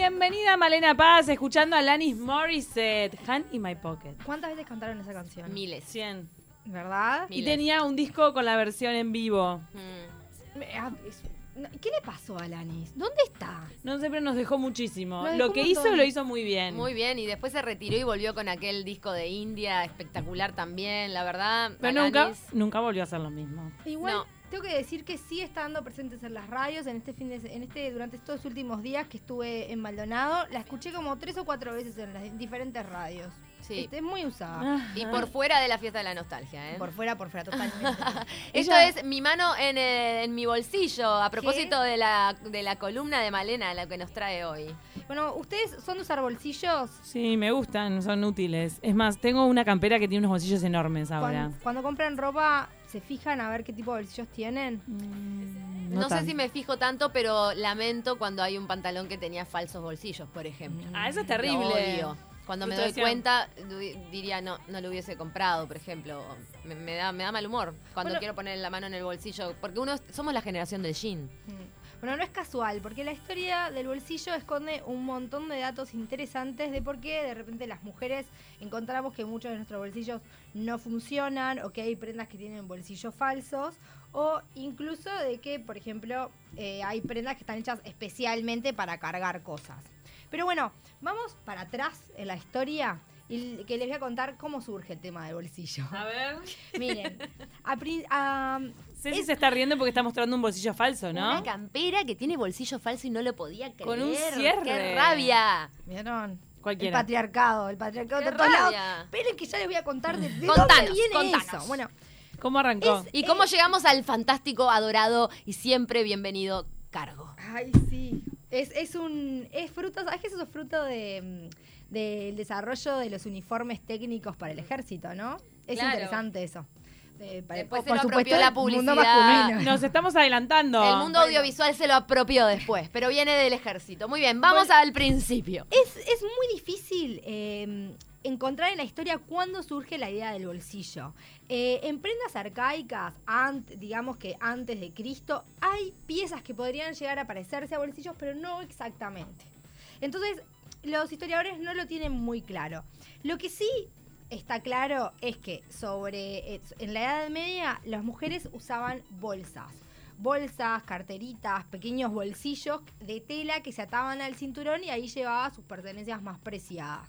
Bienvenida Malena Paz, escuchando a Lanis Morissette, Hand in My Pocket. ¿Cuántas veces cantaron esa canción? Miles. 100. ¿Verdad? Y tenía un disco con la versión en vivo. Mm. Me- ah, ¿Qué le pasó a Alanis? ¿Dónde está? No sé, pero nos dejó muchísimo. Nos dejó Lo que hizo, lo hizo muy bien. Muy bien, y después se retiró y volvió con aquel disco de India, espectacular también, la verdad. Pero nunca, Alanis, nunca volvió a hacer lo mismo. Igual No. Tengo que decir que sí estando presentes en las radios en este fin de en este durante estos últimos días que estuve en Maldonado, la escuché como tres o cuatro veces en las diferentes radios. Sí. Este, es muy usada. Y por fuera de la fiesta de la nostalgia, ¿eh? Por fuera, por fuera, totalmente. Esto Ella- es mi mano en, eh, en mi bolsillo, a propósito de la, de la columna de Malena, la que nos trae hoy. Bueno, ¿ustedes son de usar bolsillos? Sí, me gustan, son útiles. Es más, tengo una campera que tiene unos bolsillos enormes ahora. Cuando, cuando compran ropa, ¿se fijan a ver qué tipo de bolsillos tienen? Mm, No, sé si me fijo tanto, pero lamento cuando hay un pantalón que tenía falsos bolsillos, por ejemplo. Ah, eso es Lo terrible. odio. Cuando me doy cuenta, diría no, no lo hubiese comprado, por ejemplo. Me, me da, me da mal humor cuando Bueno- quiero poner la mano en el bolsillo, porque uno somos la generación del jean. Bueno, no es casual, porque la historia del bolsillo esconde un montón de datos interesantes de por qué de repente las mujeres encontramos que muchos de nuestros bolsillos no funcionan o que hay prendas que tienen bolsillos falsos o incluso de que, por ejemplo, eh, hay prendas que están hechas especialmente para cargar cosas. Pero bueno, vamos para atrás en la historia y que les voy a contar cómo surge el tema del bolsillo. A ver. Miren, a a- Ceci Es- se está riendo porque está mostrando un bolsillo falso, ¿no? Una campera que tiene bolsillo falso y no lo podía creer. Con un cierre. ¡Qué rabia! ¿Vieron? Cualquiera. El patriarcado, el patriarcado ¡Qué de todos lados. rabia! Esperen que ya les voy a contar de, de Contanos, dónde viene contanos. eso. Bueno, ¿Cómo arrancó? ¿Y cómo llegamos al fantástico, adorado y siempre bienvenido cargo? ay, sí. Es, es un. Es fruto, ¿sabes que eso es fruto de, mm, del desarrollo de los uniformes técnicos para el ejército, ¿no? Es Claro. interesante eso. Eh, para- Después por se lo supuesto, apropió la el mundo publicidad. masculino. Nos estamos adelantando. El mundo audiovisual se lo apropió después, pero viene del ejército. Muy bien, vamos Bueno. al principio. Es, es muy difícil eh, encontrar en la historia cuándo surge la idea del bolsillo. Eh, en prendas arcaicas, ant- digamos que antes de Cristo, hay piezas que podrían llegar a parecerse a bolsillos, pero no exactamente. Entonces, los historiadores no lo tienen muy claro. Lo que sí está claro es que sobre eh, en la Edad Media las mujeres usaban bolsas. Bolsas, carteritas, pequeños bolsillos de tela que se ataban al cinturón y ahí llevaba sus pertenencias más preciadas.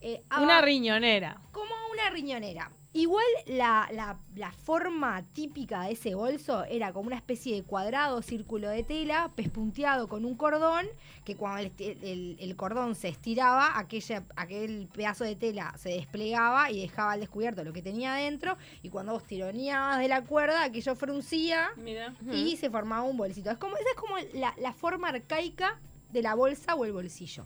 Eh, Una aba- riñonera. como una riñonera. Igual la, la- la forma típica de ese bolso era como una especie de cuadrado círculo de tela, pespunteado con un cordón, que cuando el, esti- el- el cordón se estiraba, aquella, aquel pedazo de tela se desplegaba y dejaba al descubierto lo que tenía adentro, y cuando vos tironeabas de la cuerda, aquello fruncía Mira. y se formaba un bolsito. Es como, esa es como la, la forma arcaica de la bolsa o el bolsillo.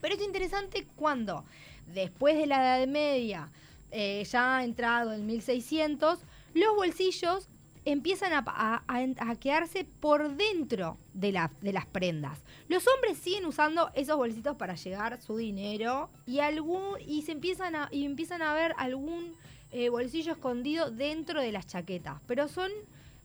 Pero es interesante cuando, después de la Edad Media, eh, ya entrado en 1600, los bolsillos empiezan a, quedarse por dentro de las prendas. Los hombres siguen usando esos bolsitos para llegar su dinero y, algún, y, se empiezan a, y empiezan a ver algún eh, bolsillo escondido dentro de las chaquetas. Pero son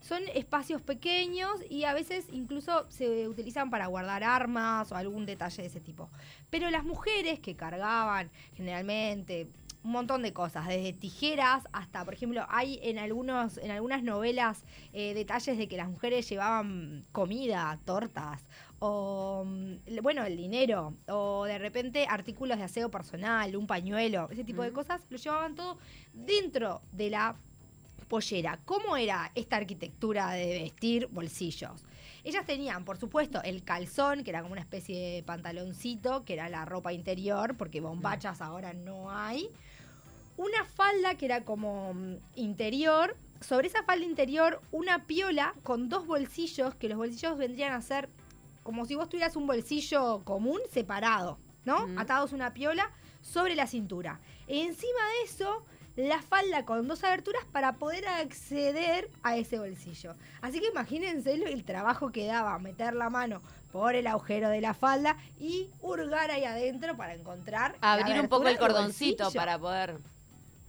son espacios pequeños y a veces incluso se utilizan para guardar armas o algún detalle de ese tipo. Pero las mujeres que cargaban generalmente un montón de cosas, desde tijeras hasta, por ejemplo, hay en algunos en algunas novelas eh, detalles de que las mujeres llevaban comida, tortas o mm, bueno, el dinero o de repente artículos de aseo personal, un pañuelo, ese tipo de cosas, lo llevaban todo dentro de la pollera. ¿Cómo era esta arquitectura de vestir bolsillos? Ellas tenían, por supuesto, el calzón, que era como una especie de pantaloncito, que era la ropa interior, porque bombachas ahora no hay. Una falda que era como mm, interior. Sobre esa falda interior, una piola con dos bolsillos, que los bolsillos vendrían a ser como si vos tuvieras un bolsillo común separado, ¿no? Ujú. Atados una piola sobre la cintura. Encima de eso, la falda con dos aberturas para poder acceder a ese bolsillo. Así que imagínense el trabajo que daba meter la mano por el agujero de la falda y hurgar ahí adentro para encontrar. Abrir un poco el cordoncito para poder.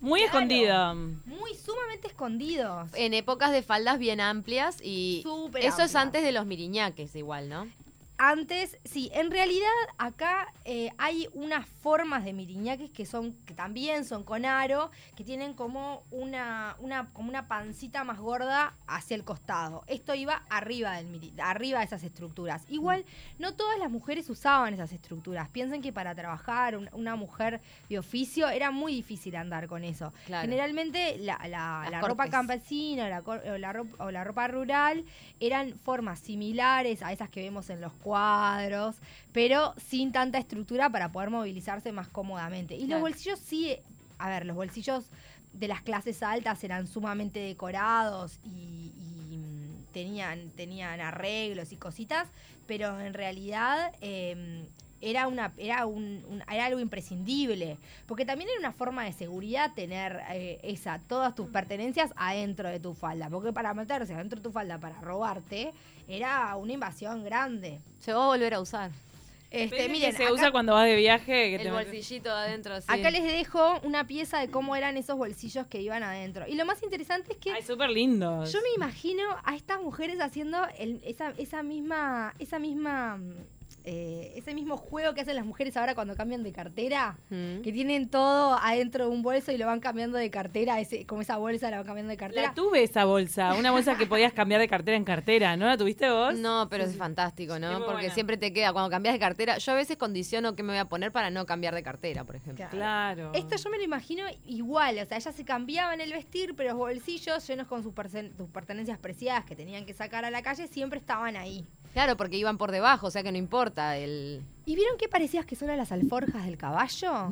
Muy Claro. escondido. Muy sumamente escondidos. En épocas de faldas bien amplias y Súper eso es antes de los miriñaques igual, ¿no? Antes, sí, en realidad acá eh, hay unas formas de miriñaques que son, que también son con aro, que tienen como una, una, como una pancita más gorda hacia el costado. Esto iba arriba del miri- arriba de esas estructuras. Igual, no todas las mujeres usaban esas estructuras. Piensen que para trabajar un- una mujer de oficio era muy difícil andar con eso. Claro. Generalmente la, la- la ropa campesina o la, o la ropa, o la ropa rural eran formas similares a esas que vemos en los cuadros, pero sin tanta estructura para poder movilizarse más cómodamente. Y los bolsillos sí, a ver, los bolsillos de las clases altas eran sumamente decorados y, y, mm, tenían, tenían arreglos y cositas, pero en realidad eh, era, una, era, un, un- era algo imprescindible, porque también era una forma de seguridad tener eh, esa, todas tus pertenencias adentro de tu falda, porque para meterse adentro de tu falda para robarte era una invasión grande. Se va a volver a usar. Este, ¿Ves que miren, se acá- usa cuando vas de viaje. Que te El metes- bolsillito adentro, sí. Acá les dejo una pieza de cómo eran esos bolsillos que iban adentro. Y lo más interesante es que Ay, súper lindos. yo me imagino a estas mujeres haciendo el- esa, esa misma, esa misma, eh, ese mismo juego que hacen las mujeres ahora cuando cambian de cartera. Mm. Que tienen todo adentro de un bolso y lo van cambiando de cartera, ese, como esa bolsa la van cambiando de cartera. La tuve esa bolsa, una bolsa que podías cambiar de cartera en cartera, ¿no la tuviste vos? No, pero es fantástico, ¿no? Porque buena. siempre te queda, cuando cambias de cartera, yo a veces condiciono qué me voy a poner para no cambiar de cartera, por ejemplo. Claro. Esto yo me lo imagino igual, o sea, ellas se cambiaban el vestir, pero los bolsillos llenos con sus pertenencias preciadas que tenían que sacar a la calle siempre estaban ahí. Claro, porque iban por debajo, o sea que no importa el... ¿Y vieron qué parecías que son a las alforjas del caballo?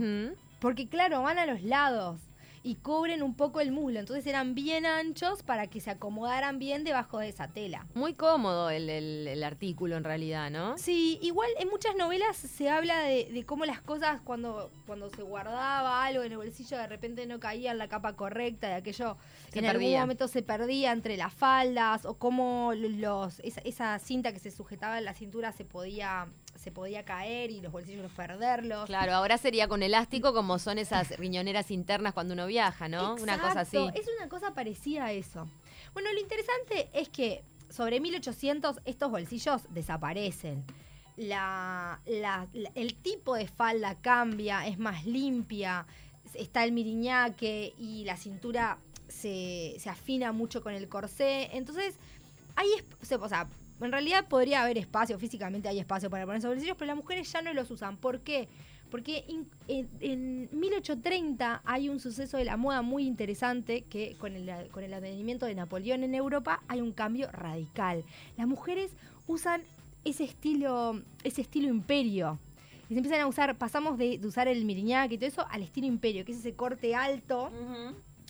Porque claro, van a los lados y cubren un poco el muslo, entonces eran bien anchos para que se acomodaran bien debajo de esa tela. Muy cómodo el, el- el artículo en realidad, ¿no? Sí, igual en muchas novelas se habla de, de cómo las cosas cuando, cuando se guardaba algo en el bolsillo de repente no caía en la capa correcta, de aquello Se en algún momento se perdía entre las faldas o cómo los esa, esa cinta que se sujetaba en la cintura se podía se podía caer y los bolsillos perderlos. Claro, ahora sería con elástico como son esas riñoneras internas cuando uno viaja, ¿no? Una cosa así. Exacto, Es una cosa parecida a eso. Bueno, lo interesante es que sobre 1800 estos bolsillos desaparecen. La, la- la- el tipo de falda cambia, es más limpia, está el miriñaque y la cintura se, se afina mucho con el corsé. Entonces, hay, es- o sea, en realidad podría haber espacio, físicamente hay espacio para poner esos bolsillos, pero las mujeres ya no los usan. ¿Por qué? Porque en, en 1830 hay un suceso de la moda muy interesante que con el, con el advenimiento de Napoleón en Europa hay un cambio radical. Las mujeres usan ese estilo, ese estilo imperio. Y se empiezan a usar, pasamos de, usar el miriñaque y todo eso al estilo imperio, que es ese corte alto.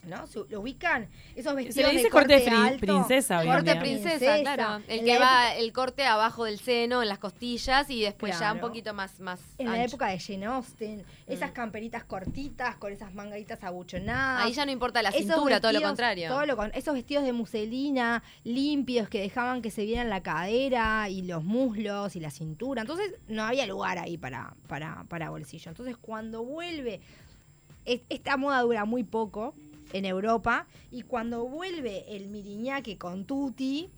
¿No? ¿Se- ¿Lo ubican? Esos Se vestidos le dice de corte corte, alto. princesa Corte princesa, Princesa. claro. El que va el corte abajo del seno, en las costillas y después ya un poquito más, más En la época de Jane Austen, esas Mm. camperitas cortitas con esas mangaditas abuchonadas. Ahí ya no importa la cintura, todo lo contrario. todo lo con- esos vestidos de muselina limpios que dejaban que se vieran la cadera y los muslos y la cintura. Entonces no había lugar ahí para, para, para bolsillo. Entonces cuando vuelve, es- esta moda dura muy poco en Europa y cuando vuelve el miriñaque con tutti,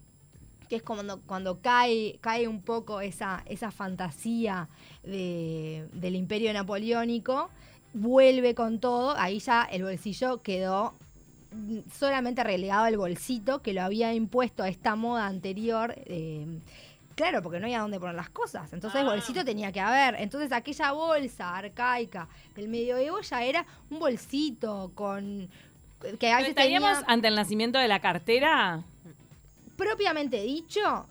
que es cuando, cuando cae, cae un poco esa, esa fantasía de- del imperio napoleónico, vuelve con todo, ahí ya el bolsillo quedó mm, solamente relegado al bolsito que lo había impuesto a esta moda anterior. eh, claro, porque no había dónde poner las cosas. Entonces Ah. bolsito tenía que haber. Entonces aquella bolsa arcaica del medioevo ya era un bolsito con... que a veces ¿Estaríamos tenía- ante el nacimiento de la cartera? propiamente dicho,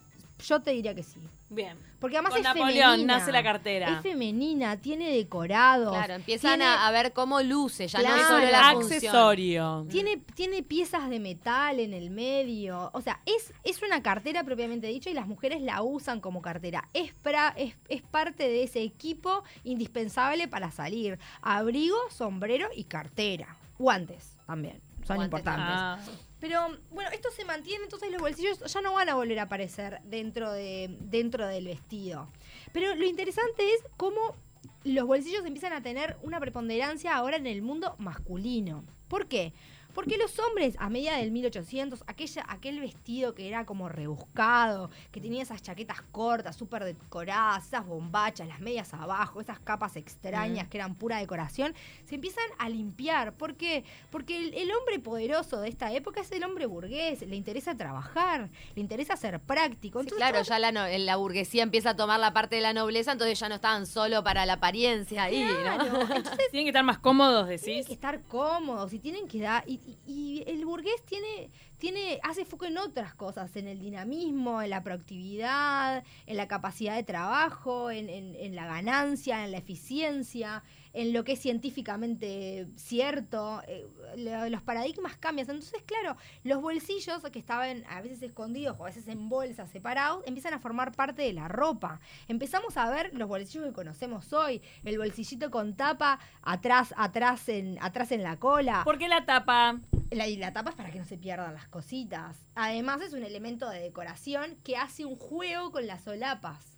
yo te diría que sí. Bien. Porque además Con es Napoleón femenina. nace la cartera. Es femenina, tiene decorados. Claro, empiezan tiene- a, ver cómo luce, ya no es solo la función. accesorio. Tiene, tiene piezas de metal en el medio. O sea, es, es una cartera propiamente dicho y las mujeres la usan como cartera. Es, pra- es, es parte de ese equipo indispensable para salir. Abrigo, sombrero y cartera. Guantes también. Son Guantes importantes. Ah, Pero bueno, esto se mantiene, entonces los bolsillos ya no van a volver a aparecer dentro, de, dentro del vestido. Pero lo interesante es cómo los bolsillos empiezan a tener una preponderancia ahora en el mundo masculino. ¿Por qué? Porque los hombres, a medida del 1800, aquella, aquel vestido que era como rebuscado, que tenía esas chaquetas cortas, súper decoradas, esas bombachas, las medias abajo, esas capas extrañas que eran pura decoración, se empiezan a limpiar. ¿Por qué? Porque el, el hombre poderoso de esta época es el hombre burgués, le interesa trabajar, le interesa ser práctico. Sí, Entonces, claro, ya la, no- la burguesía empieza a tomar la parte de la nobleza, entonces ya no estaban solo para la apariencia ahí, entonces Tienen que estar más cómodos, tienen decís. que estar cómodos y tienen que dar y, y- y el burgués tiene tiene hace foco en otras cosas en el dinamismo en la productividad en la capacidad de trabajo en, en- en la ganancia en la eficiencia en lo que es científicamente cierto eh, lo- los paradigmas cambian. Entonces claro los bolsillos que estaban a veces escondidos o a veces en bolsas separados empiezan a formar parte de la ropa. Empezamos a ver los bolsillos que conocemos hoy el bolsillito con tapa atrás atrás en atrás en la cola. ¿Por qué la tapa? la, y la tapa es para que no se pierdan las cositas. Además es un elemento de decoración que hace un juego con las solapas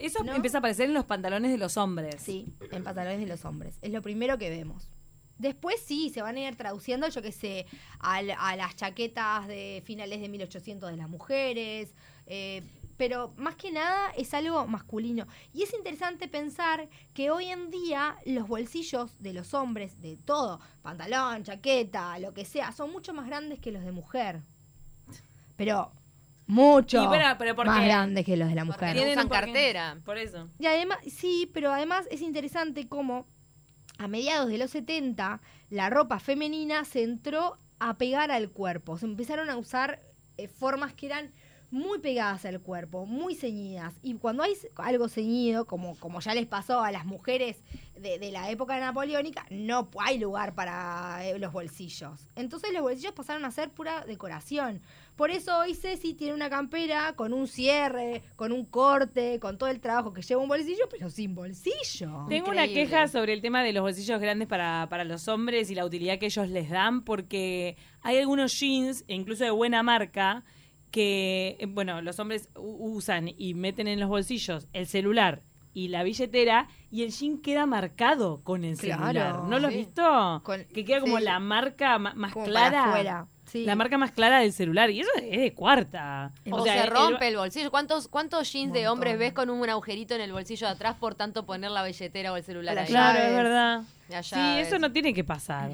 Eso ¿No? empieza a aparecer en los pantalones de los hombres. Sí, en pantalones de los hombres. Es lo primero que vemos. Después sí, se van a ir traduciendo, yo qué sé, al- a, las chaquetas de finales de 1800 de las mujeres, eh, pero más que nada es algo masculino. Y es interesante pensar que hoy en día los bolsillos de los hombres, de todo, pantalón, chaqueta, lo que sea, son mucho más grandes que los de mujer. Pero mucho Y pero- pero ¿por más grandes que los de la mujer. Tienen usan cartera. Por eso. Y además, sí, pero además es interesante cómo a mediados de los 70 la ropa femenina se entró a pegar al cuerpo. Se empezaron a usar eh, formas que eran muy pegadas al cuerpo, muy ceñidas. Y cuando hay algo ceñido, como, como ya les pasó a las mujeres de, de la época napoleónica, no hay lugar para eh, los bolsillos. Entonces los bolsillos pasaron a ser pura decoración. Por eso hoy Ceci tiene una campera con un cierre, con un corte, con todo el trabajo que lleva un bolsillo, pero sin bolsillo. Tengo una queja sobre el tema de los bolsillos grandes para, para los hombres y la utilidad que ellos les dan, porque hay algunos jeans, e incluso de buena marca, que, eh, bueno, los hombres usan y meten en los bolsillos el celular y la billetera y el jean queda marcado con el Claro, celular. ¿No lo has sí. visto? Con- que queda como sí. la marca ma- más Como clara. sí. La marca más clara del celular. Y eso es de cuarta. O, sea, se el- rompe el bolsillo. ¿Cuántos, cuántos jeans de hombres ves con un agujerito en el bolsillo de atrás por tanto poner la billetera o el celular La ahí? Claro, es verdad. Sí, eso no tiene que pasar.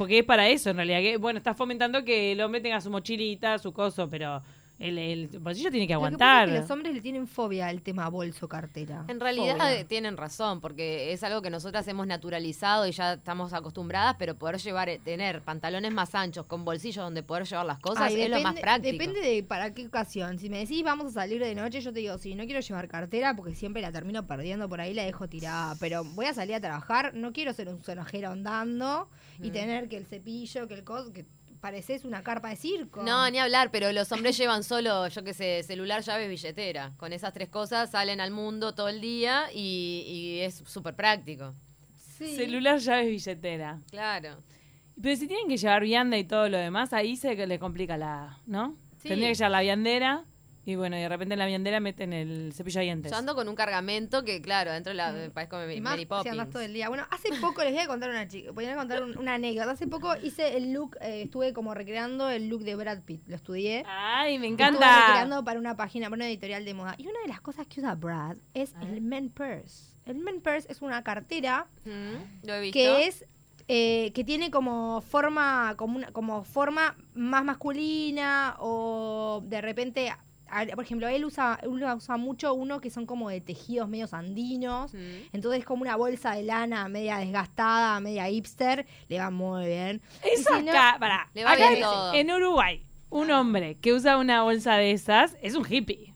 Porque es para eso, en realidad. Que, bueno, está fomentando que el hombre tenga su mochilita, su coso, pero el, el bolsillo tiene que Lo que pasa aguantar. es que los hombres le tienen fobia al tema bolso cartera. En realidad Fobia. eh, tienen razón, porque es algo que nosotras hemos naturalizado y ya estamos acostumbradas, pero poder llevar, eh, tener pantalones más anchos con bolsillos donde poder llevar las cosas Ay, es lo más práctico. Depende de para qué ocasión. Si me decís vamos a salir de noche, yo te digo, sí, no quiero llevar cartera porque siempre la termino perdiendo por ahí, la dejo tirada. Pero voy a salir a trabajar, no quiero ser un sonajero andando y Mm. tener que el cepillo, que el coso, que pareces una carpa de circo. No, ni hablar, pero los hombres llevan solo, yo qué sé, celular, llaves, billetera. Con esas tres cosas salen al mundo todo el día y, y es súper práctico. Sí. Celular, llaves, billetera. Claro. Pero si tienen que llevar vianda y todo lo demás, ahí se que le complica la, ¿no? Sí. Tendría que llevar la viandera y bueno, y de repente en la viandera meten el cepillo de dientes. Yo ando con un cargamento que, claro, dentro de la, parezco Y Mary más Mary Poppins. andás todo el día. Bueno, hace poco les voy a contar una chica, voy a contar un- una anécdota. Hace poco hice el look, eh, estuve como recreando el look de Brad Pitt. Lo estudié. Ay, me Estuve encanta. recreando para una página, para una editorial de moda. Y una de las cosas que usa Brad es el men purse. El men purse es una cartera Mm, Lo he visto. que es eh, que tiene como forma como una, como forma más masculina o de repente por ejemplo él usa él usa mucho uno que son como de tejidos medios andinos Mm. entonces como una bolsa de lana media desgastada media hipster le va muy bien Y Esa si no- pará. Le va Acá bien en- todo. en Uruguay, un hombre que usa una bolsa de esas es un hippie.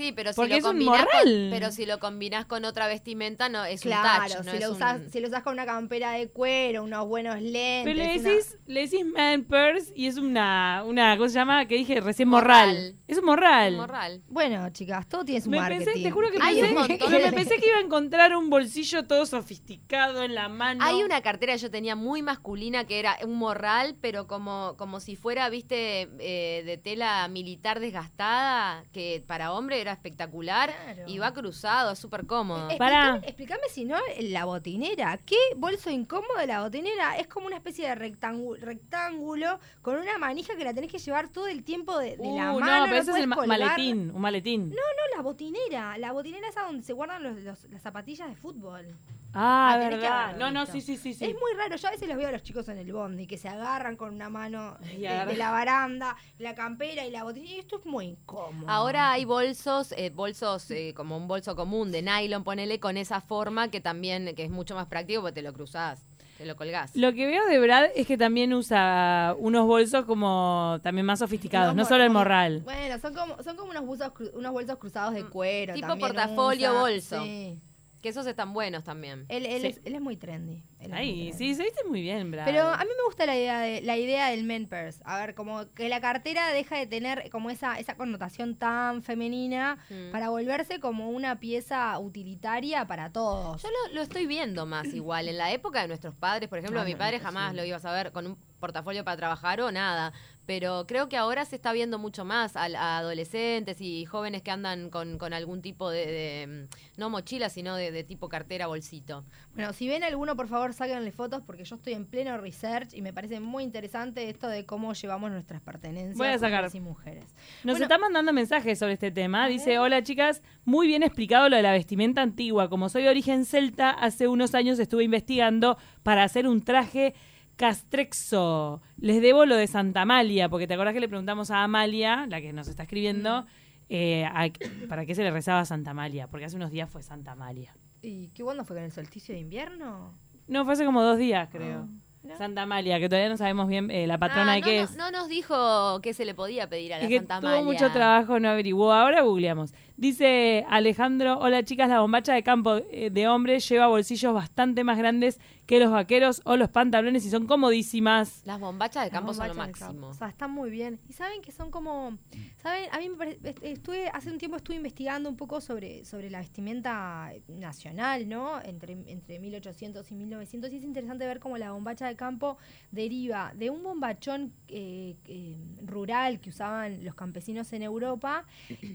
Sí, pero si Porque lo un morral. con, pero si lo combinás con otra vestimenta no es un claro touch, no si es lo un- usas si lo usas con una campera de cuero unos buenos lentes Pero le una- decís, le decís man purse y es una, una, ¿cómo se llama? Que dije recién morral. Morral. Es un morral. un morral. bueno chicas todo tiene su Me marketing pensé, te juro que Hay pensé, un montón me pensé que iba a encontrar un bolsillo todo sofisticado en la mano. Hay una cartera que yo tenía muy masculina que era un morral, pero como, como si fuera, viste, eh, de tela militar desgastada, que para hombre era manera espectacular Claro. y va cruzado, es súper cómodo. Pará. Explícame, si no, la botinera. ¿Qué bolso incómodo de la botinera? Es como una especie de rectángulo, rectángulo con una manija que la tenés que llevar todo el tiempo de, de la Uh, mano. no, pero ese es el ma- colgar. maletín, un maletín. No, la botinera. La botinera es a donde se guardan los- los- las zapatillas de fútbol. Ah, Ah, verdad. No, no, sí, sí, sí, sí. Es muy raro. Yo a veces los veo a los chicos en el bondi que se agarran con una mano de la baranda, la campera y la botinera. Y esto es muy incómodo. Ahora hay bolsos, eh, bolsos eh, como un bolso común de nylon, ponele con esa forma que también que es mucho más práctico porque te lo cruzás, te lo colgás. Lo que veo de Brad es que también usa unos bolsos como también más sofisticados, no solo el morral. Bueno, son como, son como unos, bolsos, cru- unos bolsos cruzados de cuero. Tipo también portafolio, usa. bolso. Sí. Que esos están buenos también. Él, él Sí. es, él es muy trendy. él es muy Ay, trendy. sí, se viste muy bien, Brad. Pero a mí me gusta la idea de la idea del men purse. A ver, como que la cartera deja de tener como esa esa connotación tan femenina Mm. para volverse como una pieza utilitaria para todos. Yo lo, lo estoy viendo más igual. En la época de nuestros padres, por ejemplo, Ah, mi padre no, jamás sí. lo ibas a ver con un portafolio para trabajar o nada. Pero creo que ahora se está viendo mucho más a, a adolescentes y jóvenes que andan con, con algún tipo de, de, no mochila, sino de, de tipo cartera, bolsito. Bueno, si ven alguno, por favor, sáquenle fotos porque yo estoy en pleno research y me parece muy interesante esto de cómo llevamos nuestras pertenencias Voy a sacar. hombres y mujeres. Nos Bueno. está mandando mensajes sobre este tema. Dice, hola chicas, muy bien explicado lo de la vestimenta antigua. Como soy de origen celta, hace unos años estuve investigando para hacer un traje castrexo. Les debo lo de Santa Amalia, porque te acordás que le preguntamos a Amalia, la que nos está escribiendo, eh, a- para qué se le rezaba a Santa Amalia, porque hace unos días fue Santa Amalia. ¿Y qué cuándo fue con el solsticio de invierno? No, fue hace como dos días, creo. ¿no? Santa Amalia, que todavía no sabemos bien eh, la patrona Ah, de no, qué no, es. no nos dijo qué se le podía pedir a la Es que Santa tuvo Amalia. mucho trabajo, no averiguó. Ahora googleamos. Dice Alejandro, hola chicas, la bombacha de campo eh, de hombre lleva bolsillos bastante más grandes que los vaqueros o los pantalones y son comodísimas. Las bombachas de Las campo son lo máximo. O sea, están muy bien. Y saben que son como. ¿Saben? A mí me parece. est- Estuve, hace un tiempo estuve investigando un poco sobre, sobre la vestimenta nacional, ¿no? Entre, entre 1800 y 1900. Y es interesante ver cómo la bombacha de campo deriva de un bombachón eh, eh, rural que usaban los campesinos en Europa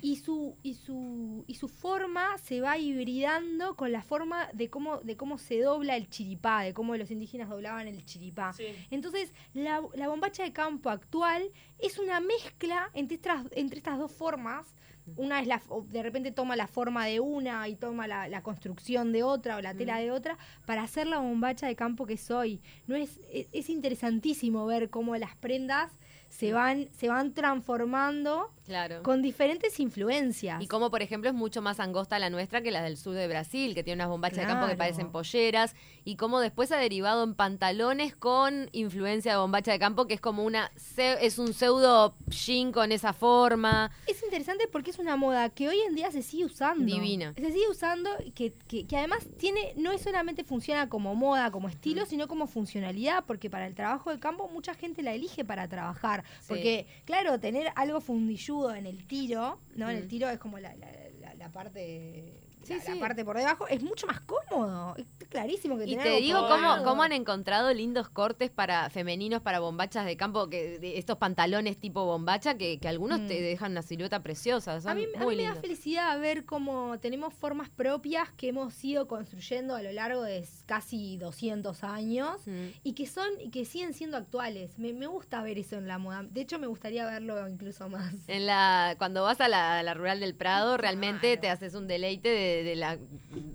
y su, y su, y su forma se va hibridando con la forma de cómo, de cómo se dobla el chiripá, de cómo los indígenas doblaban el chiripá. Entonces, la, la bombacha de campo actual es una mezcla entre estas, entre estas dos formas. Una es la, de repente toma la forma de una y toma la, la construcción de otra o la tela de otra para hacer la bombacha de campo que soy. No es, es, es interesantísimo ver cómo las prendas se van, se van transformando Claro. con diferentes influencias. Y como por ejemplo es mucho más angosta la nuestra que la del sur de Brasil, que tiene unas bombachas de campo que parecen polleras, y como después ha derivado en pantalones con influencia de bombacha de campo, que es como una es un pseudo jean con esa forma. Es interesante porque es una moda que hoy en día se sigue usando. Divina. Se sigue usando, que, que, que además tiene, no es solamente funciona como moda, como estilo, sino como funcionalidad, porque para el trabajo de campo mucha gente la elige para trabajar. Sí. Porque, claro, tener algo fundilludo en el tiro, ¿no? En el Mm. tiro es como la, la, la- la parte. Sí, la, parte por debajo es mucho más cómodo. Es clarísimo que Y tener te digo cómo, cómo han encontrado lindos cortes para femeninos para bombachas de campo, que de estos pantalones tipo bombacha, que, que algunos Mm. te dejan una silueta preciosa. Son A mí, a mí me da felicidad ver cómo tenemos formas propias que hemos ido construyendo a lo largo de casi 200 años Mm. y que son y que siguen siendo actuales. Me, me gusta ver eso en la moda. De hecho, me gustaría verlo incluso más. En la, cuando vas a la, rural del Prado, realmente Claro. te haces un deleite de, de la,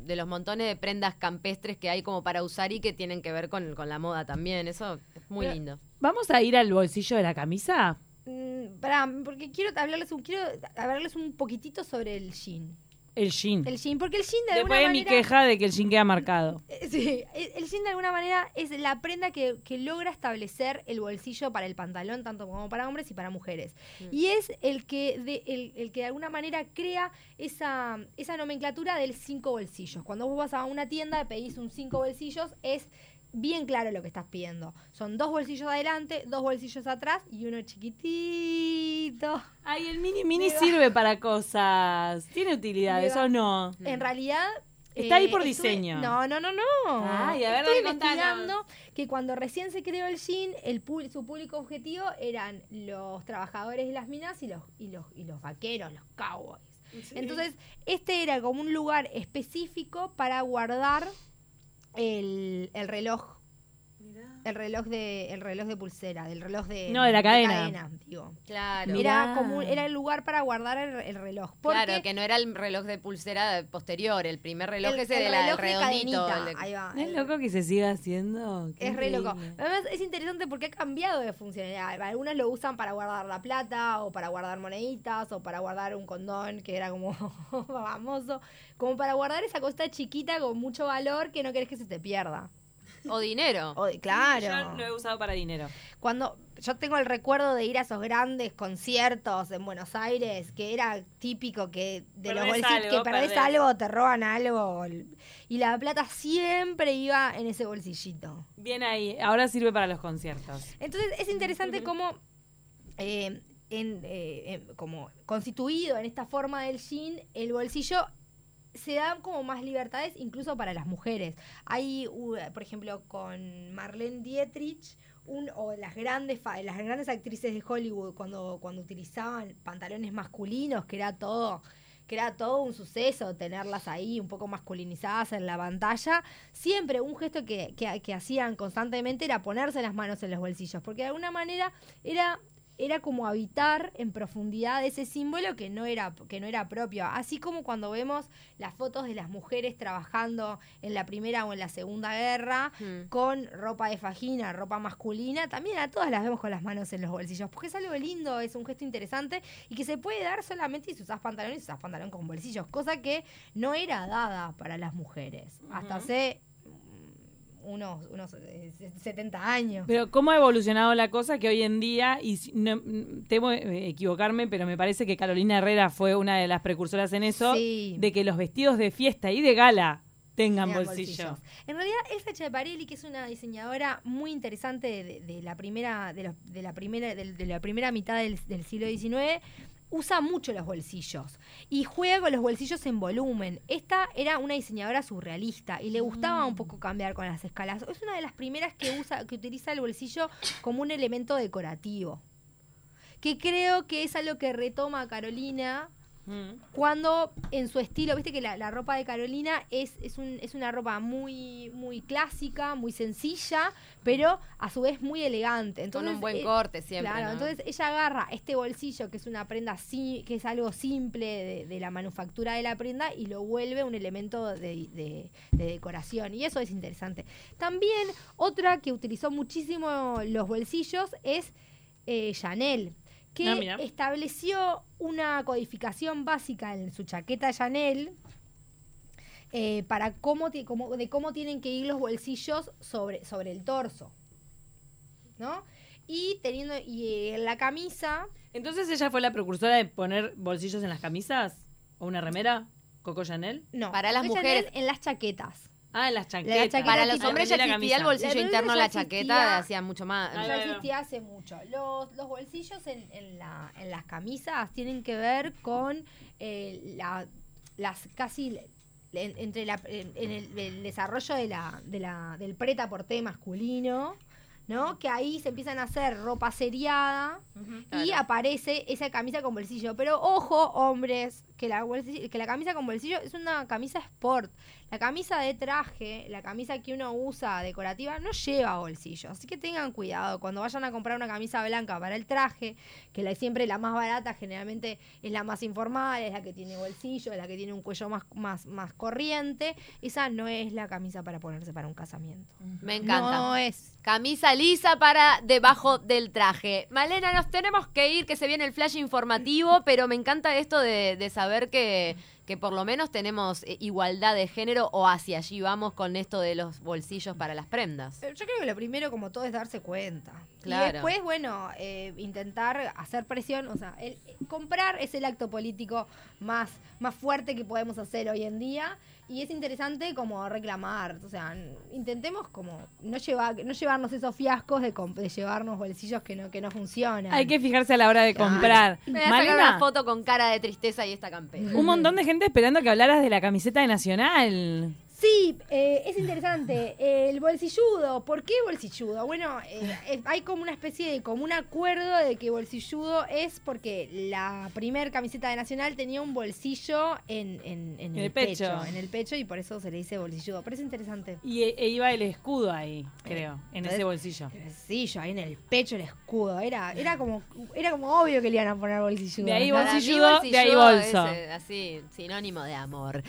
de los montones de prendas campestres que hay como para usar y que tienen que ver con, con la moda también. Eso es muy Pero- lindo. ¿Vamos a ir al bolsillo de la camisa? Mm, pará, porque quiero hablarles un, quiero hablarles un poquitito sobre el jean. El jean. El jean, porque el jean de Después alguna de mi manera... queja de que el jean queda marcado. Sí, el jean de alguna manera es la prenda que, que logra establecer el bolsillo para el pantalón, tanto como para hombres y para mujeres. Mm. Y es el que de, el, el que de alguna manera crea esa, esa nomenclatura del cinco bolsillos. Cuando vos vas a una tienda y pedís un cinco bolsillos, es bien claro lo que estás pidiendo. Son dos bolsillos adelante, dos bolsillos atrás y uno chiquitito. Ay, el mini mini Me va- sirve para cosas. Tiene utilidades o no. Mm. En realidad. eh, Está ahí por estuve- diseño. No, no, no, no. Ay, a ver, contanos. investigando que cuando recién se creó el jean, el su público objetivo eran los trabajadores de las minas y los, y los, y los vaqueros, los cowboys. Entonces, este era como un lugar específico para guardar el, el reloj. El reloj de el reloj de pulsera, del reloj de No, de la cadena. digo. Claro. Era como un- era el lugar para guardar el, el reloj. Porque Claro, que no era el reloj de pulsera posterior, el primer reloj el- ese el de la, del reloj de redondito. cadenita, el de- ahí va, ¿No es loco que se siga haciendo? Qué Es re loco. Además es interesante porque ha cambiado de funcionalidad. Algunos lo usan para guardar la plata o para guardar moneditas o para guardar un condón que era como famoso. Como para guardar esa cosita chiquita con mucho valor que no querés que se te pierda. O dinero. O- claro. Yo lo he usado para dinero. Cuando yo tengo el recuerdo de ir a esos grandes conciertos en Buenos Aires, que era típico que de los bolsillos, algo, que perdés perdés. algo, te roban algo. Y la plata siempre iba en ese bolsillito. Bien ahí. Ahora sirve para los conciertos. Entonces es interesante cómo, eh, en, eh, en- como constituido en esta forma del jean, el bolsillo se dan como más libertades incluso para las mujeres. Hay, por ejemplo, con Marlene Dietrich, un, o las grandes las grandes actrices de Hollywood cuando, cuando utilizaban pantalones masculinos, que era todo que era todo un suceso tenerlas ahí un poco masculinizadas en la pantalla, siempre un gesto que, que- que hacían constantemente era ponerse las manos en los bolsillos, porque de alguna manera era era como habitar en profundidad ese símbolo que no era que no era propio. Así como cuando vemos las fotos de las mujeres trabajando en la primera o en la segunda guerra Hmm. con ropa de fajina, ropa masculina, también a todas las vemos con las manos en los bolsillos, porque es algo lindo, es un gesto interesante y que se puede dar solamente si usás pantalones y usás pantalón con bolsillos, cosa que no era dada para las mujeres. Hasta hace mm, unos, unos eh, 70 años. Pero cómo ha evolucionado la cosa que hoy en día, y no, temo eh, equivocarme, pero me parece que Carolina Herrera fue una de las precursoras en eso, Sí. de que los vestidos de fiesta y de gala tengan bolsillo. bolsillos. En realidad, Elsa Chiaparelli, que es una diseñadora muy interesante de, de la primera, de, los- de la primera, de, de la primera mitad del, del siglo XIX, usa mucho los bolsillos y juega con los bolsillos en volumen. Esta era una diseñadora surrealista y le gustaba un poco cambiar con las escalas. Es una de las primeras que usa, que utiliza el bolsillo como un elemento decorativo. Que creo que es algo que retoma Carolina Mm. Cuando en su estilo, viste que la, la ropa de Carolina es, es, un- es una ropa muy, muy clásica, muy sencilla, pero a su vez muy elegante. Entonces, Con un buen eh, corte siempre. Claro, ¿no? entonces ella agarra este bolsillo que es una prenda si- que es algo simple de, de la manufactura de la prenda y lo vuelve un elemento de, de- de decoración y eso es interesante. También otra que utilizó muchísimo los bolsillos es eh, Chanel que Ah, estableció una codificación básica en su chaqueta Chanel eh, para cómo, cómo- de cómo tienen que ir los bolsillos sobre, sobre el torso. ¿No? Y teniendo y eh, en la camisa Entonces ella fue la precursora de poner bolsillos en las camisas o una remera, Coco Chanel. no Para las Chanel mujeres- en las chaquetas Ah, en las chaquetas. chaqueta Para los hombres ya existía el bolsillo La interno a ya la chaqueta, existía. hacía mucho más. Ya no, no. existía hace mucho. Los, los bolsillos en, en la, en las camisas tienen que ver con eh, la- las casi en- entre la, en, en el, el desarrollo de la, de la, del preta porté masculino, ¿no? Que ahí se empiezan a hacer ropa seriada y Claro. aparece esa camisa con bolsillo. Pero ojo, hombres, que la, que la camisa con bolsillo es una camisa sport. La camisa de traje, la camisa que uno usa decorativa, no lleva bolsillo. Así que tengan cuidado. Cuando vayan a comprar una camisa blanca para el traje, que la, siempre la más barata generalmente es la más informal, es la que tiene bolsillo, es la que tiene un cuello más, más, más corriente. Esa no es la camisa para ponerse para un casamiento. Me encanta. No es. Camisa lisa para debajo del traje. Malena, nos tenemos que ir, que se viene el flash informativo, pero me encanta esto de, saber que, que por lo menos tenemos eh, igualdad de género o hacia allí vamos con esto de los bolsillos para las prendas. Eh, Yo creo que lo primero, como todo, es darse cuenta. Claro. Y después, bueno, eh, intentar hacer presión. O sea, el, comprar es el acto político más, más fuerte que podemos hacer hoy en día. Y es interesante como reclamar. O sea, intentemos como no, llevar, no llevarnos esos fiascos de, llevarnos bolsillos que no, que no funcionan. Hay que fijarse a la hora de Claro. comprar. Me voy a sacar una foto con cara de tristeza y esta campera. un montón de gente esperando que hablaras de la camiseta de Nacional. Sí, eh, es interesante. El bolsilludo, ¿por qué bolsilludo? Bueno, eh, eh, hay como una especie de como un acuerdo de que bolsilludo es porque la primer camiseta de Nacional tenía un bolsillo en, en- en el, el pecho. pecho. en el pecho y por eso se le dice bolsilludo. Pero es interesante. Y e, e iba el escudo ahí, creo, en Entonces- ese bolsillo. El bolsillo, ahí en el pecho el escudo. Era, era como, era como obvio que le iban a poner bolsilludo. De ahí bolsilludo, de ahí bolso. es, eh, así, sinónimo de amor.